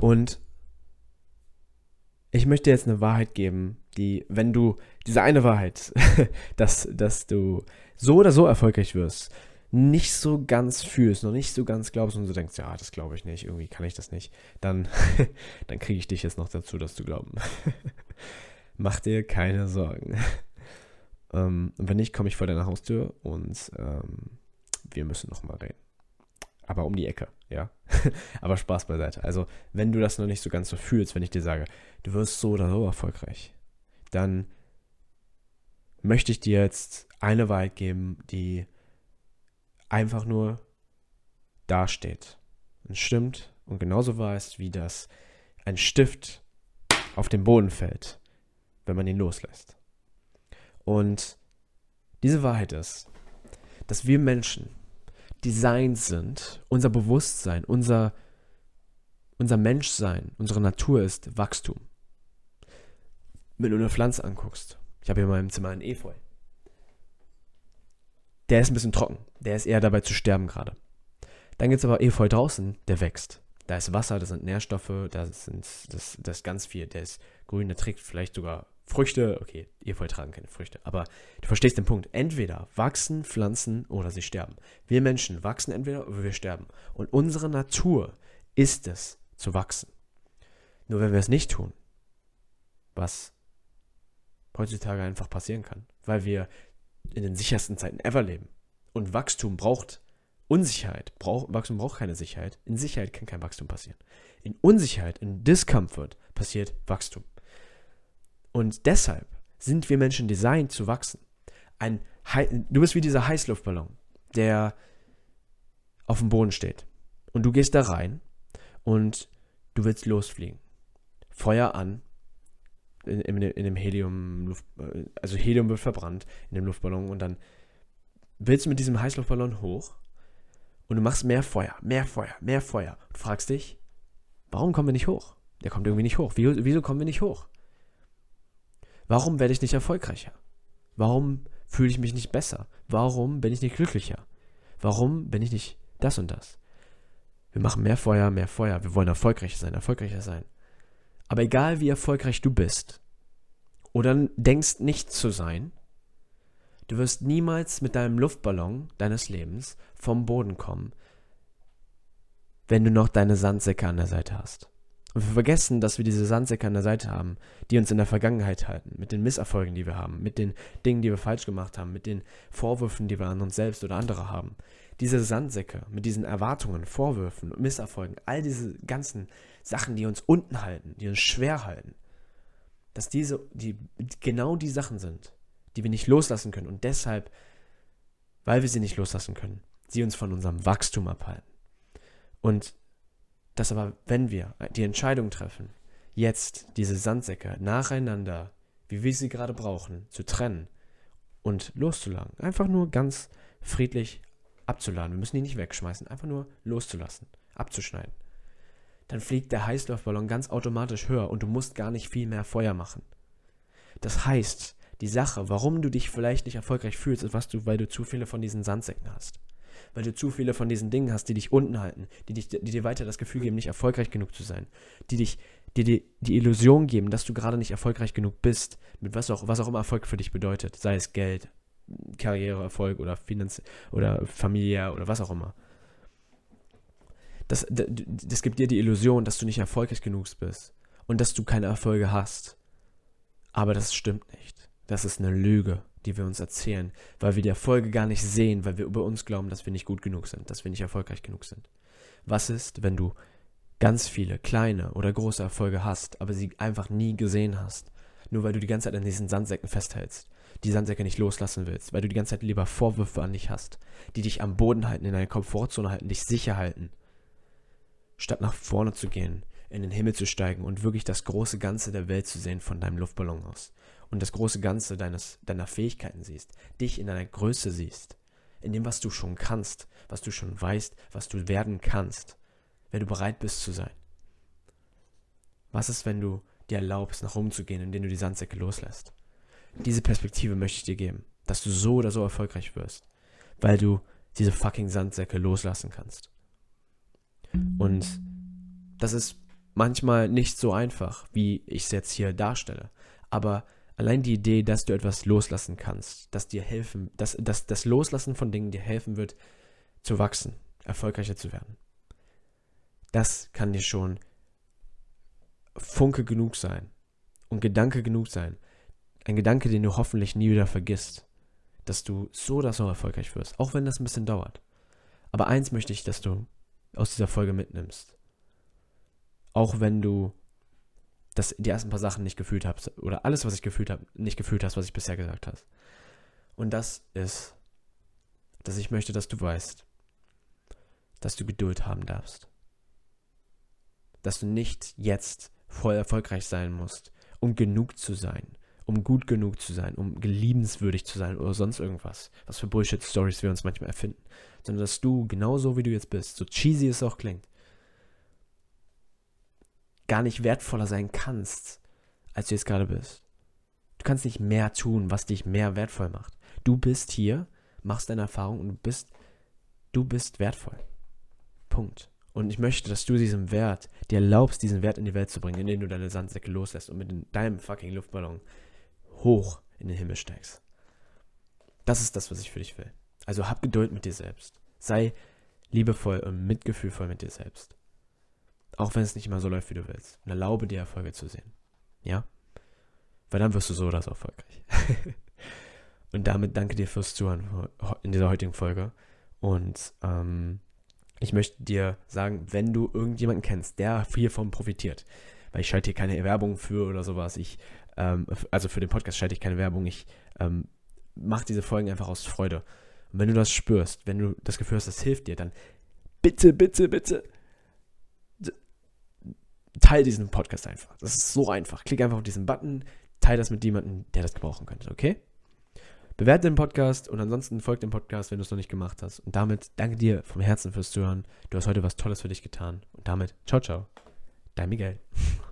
Und ich möchte jetzt eine Wahrheit geben, die, wenn du diese eine Wahrheit, dass, dass du so oder so erfolgreich wirst, nicht so ganz fühlst, noch nicht so ganz glaubst und so denkst, ja, das glaube ich nicht, irgendwie kann ich das nicht, dann, dann kriege ich dich jetzt noch dazu, das zu glauben. Mach dir keine Sorgen. Ähm, wenn nicht, komme ich vor deiner Haustür und ähm, wir müssen nochmal reden. Aber um die Ecke, ja. Aber Spaß beiseite. Also, wenn du das noch nicht so ganz so fühlst, wenn ich dir sage, du wirst so oder so erfolgreich, dann möchte ich dir jetzt eine Wahrheit geben, die einfach nur dasteht und stimmt und genauso wahr ist, wie das ein Stift auf den Boden fällt, wenn man ihn loslässt. Und diese Wahrheit ist, dass wir Menschen designt sind, unser Bewusstsein, unser, unser Menschsein, unsere Natur ist Wachstum. Wenn du eine Pflanze anguckst, ich habe hier in meinem Zimmer einen Efeu. Der ist ein bisschen trocken. Der ist eher dabei zu sterben gerade. Dann gibt es aber Efeu draußen, der wächst. Da ist Wasser, da sind Nährstoffe, da sind, das, das ist ganz viel. Der ist grün, der trägt vielleicht sogar Früchte. Okay, Efeu tragen keine Früchte. Aber du verstehst den Punkt. Entweder wachsen Pflanzen oder sie sterben. Wir Menschen wachsen entweder oder wir sterben. Und unsere Natur ist es, zu wachsen. Nur wenn wir es nicht tun, was heutzutage einfach passieren kann, weil wir in den sichersten Zeiten ever leben. Und Wachstum braucht Unsicherheit. Brauch, Wachstum braucht keine Sicherheit. In Sicherheit kann kein Wachstum passieren. In Unsicherheit, in Discomfort passiert Wachstum. Und deshalb sind wir Menschen designt zu wachsen. Ein, du bist wie dieser Heißluftballon, der auf dem Boden steht. Und du gehst da rein und du willst losfliegen. Feuer an, in, in, in dem Helium, also Helium wird verbrannt in dem Luftballon und dann willst du mit diesem Heißluftballon hoch und du machst mehr Feuer, mehr Feuer, mehr Feuer und fragst dich, warum kommen wir nicht hoch? Der kommt irgendwie nicht hoch. Wieso kommen wir nicht hoch? Warum werde ich nicht erfolgreicher? Warum fühle ich mich nicht besser? Warum bin ich nicht glücklicher? Warum bin ich nicht das und das? Wir machen mehr Feuer, mehr Feuer. Wir wollen erfolgreicher sein, erfolgreicher sein. Aber egal wie erfolgreich du bist oder denkst nicht zu sein, du wirst niemals mit deinem Luftballon deines Lebens vom Boden kommen, wenn du noch deine Sandsäcke an der Seite hast. Und wir vergessen, dass wir diese Sandsäcke an der Seite haben, die uns in der Vergangenheit halten, mit den Misserfolgen, die wir haben, mit den Dingen, die wir falsch gemacht haben, mit den Vorwürfen, die wir an uns selbst oder andere haben. Diese Sandsäcke mit diesen Erwartungen, Vorwürfen, Misserfolgen, all diese ganzen Sachen, die uns unten halten, die uns schwer halten, dass diese, die genau die Sachen sind, die wir nicht loslassen können und deshalb, weil wir sie nicht loslassen können, sie uns von unserem Wachstum abhalten. Und dass aber, wenn wir die Entscheidung treffen, jetzt diese Sandsäcke nacheinander, wie wir sie gerade brauchen, zu trennen und loszuladen, einfach nur ganz friedlich abzuladen. Wir müssen die nicht wegschmeißen, einfach nur loszulassen, abzuschneiden dann fliegt der Heißluftballon ganz automatisch höher und du musst gar nicht viel mehr Feuer machen. Das heißt, die Sache, warum du dich vielleicht nicht erfolgreich fühlst, ist, was du, weil du zu viele von diesen Sandsäcken hast. Weil du zu viele von diesen Dingen hast, die dich unten halten, die, dich, die dir weiter das Gefühl geben, nicht erfolgreich genug zu sein, die dich, die dir die Illusion geben, dass du gerade nicht erfolgreich genug bist, mit was auch, was auch immer Erfolg für dich bedeutet, sei es Geld, Karriereerfolg oder Finanz oder familiär oder was auch immer das, das, das gibt dir die Illusion, dass du nicht erfolgreich genug bist und dass du keine Erfolge hast. Aber das stimmt nicht. Das ist eine Lüge, die wir uns erzählen, weil wir die Erfolge gar nicht sehen, weil wir über uns glauben, dass wir nicht gut genug sind, dass wir nicht erfolgreich genug sind. Was ist, wenn du ganz viele kleine oder große Erfolge hast, aber sie einfach nie gesehen hast, nur weil du die ganze Zeit an diesen Sandsäcken festhältst, die Sandsäcke nicht loslassen willst, weil du die ganze Zeit lieber Vorwürfe an dich hast, die dich am Boden halten, in deiner Komfortzone halten, dich sicher halten, statt nach vorne zu gehen, in den Himmel zu steigen und wirklich das große Ganze der Welt zu sehen von deinem Luftballon aus. Und das große Ganze deines, deiner Fähigkeiten siehst, dich in deiner Größe siehst, in dem, was du schon kannst, was du schon weißt, was du werden kannst, wenn du bereit bist zu sein. Was ist, wenn du dir erlaubst, nach oben zu gehen, indem du die Sandsäcke loslässt? Diese Perspektive möchte ich dir geben, dass du so oder so erfolgreich wirst, weil du diese fucking Sandsäcke loslassen kannst. Und das ist manchmal nicht so einfach, wie ich es jetzt hier darstelle. Aber allein die Idee, dass du etwas loslassen kannst, dass dir helfen, dass, dass das Loslassen von Dingen dir helfen wird, zu wachsen, erfolgreicher zu werden. Das kann dir schon Funke genug sein und Gedanke genug sein. Ein Gedanke, den du hoffentlich nie wieder vergisst, dass du so oder so erfolgreich wirst, auch wenn das ein bisschen dauert. Aber eins möchte ich, dass du aus dieser Folge mitnimmst. Auch wenn du das, die ersten paar Sachen nicht gefühlt hast oder alles, was ich gefühlt habe, nicht gefühlt hast, was ich bisher gesagt habe. Und das ist, dass ich möchte, dass du weißt, dass du Geduld haben darfst. Dass du nicht jetzt voll erfolgreich sein musst, um genug zu sein, um gut genug zu sein, um geliebenswürdig zu sein oder sonst irgendwas, was für Bullshit-Stories wir uns manchmal erfinden, sondern dass du genauso wie du jetzt bist, so cheesy es auch klingt, gar nicht wertvoller sein kannst, als du jetzt gerade bist. Du kannst nicht mehr tun, was dich mehr wertvoll macht. Du bist hier, machst deine Erfahrung und du bist, du bist wertvoll. Punkt. Und ich möchte, dass du diesen Wert, dir erlaubst, diesen Wert in die Welt zu bringen, indem du deine Sandsäcke loslässt und mit deinem fucking Luftballon hoch in den Himmel steigst. Das ist das, was ich für dich will. Also hab Geduld mit dir selbst. Sei liebevoll und mitgefühlvoll mit dir selbst. Auch wenn es nicht immer so läuft, wie du willst. Und erlaube dir Erfolge zu sehen. Ja? Weil dann wirst du so oder so erfolgreich. und damit danke dir fürs Zuhören in dieser heutigen Folge. Und ähm, ich möchte dir sagen, wenn du irgendjemanden kennst, der hiervon profitiert, weil ich schalte hier keine Werbung für oder sowas, ich, ähm, also für den Podcast schalte ich keine Werbung, ich ähm, mache diese Folgen einfach aus Freude. Und wenn du das spürst, wenn du das Gefühl hast, das hilft dir, dann bitte, bitte, bitte teile diesen Podcast einfach. Das ist so einfach. Klick einfach auf diesen Button, teile das mit jemandem, der das gebrauchen könnte, okay? Bewerte den Podcast und ansonsten folgt dem Podcast, wenn du es noch nicht gemacht hast. Und damit danke dir vom Herzen fürs Zuhören. Du hast heute was Tolles für dich getan. Und damit, ciao, ciao. Dein Miguel.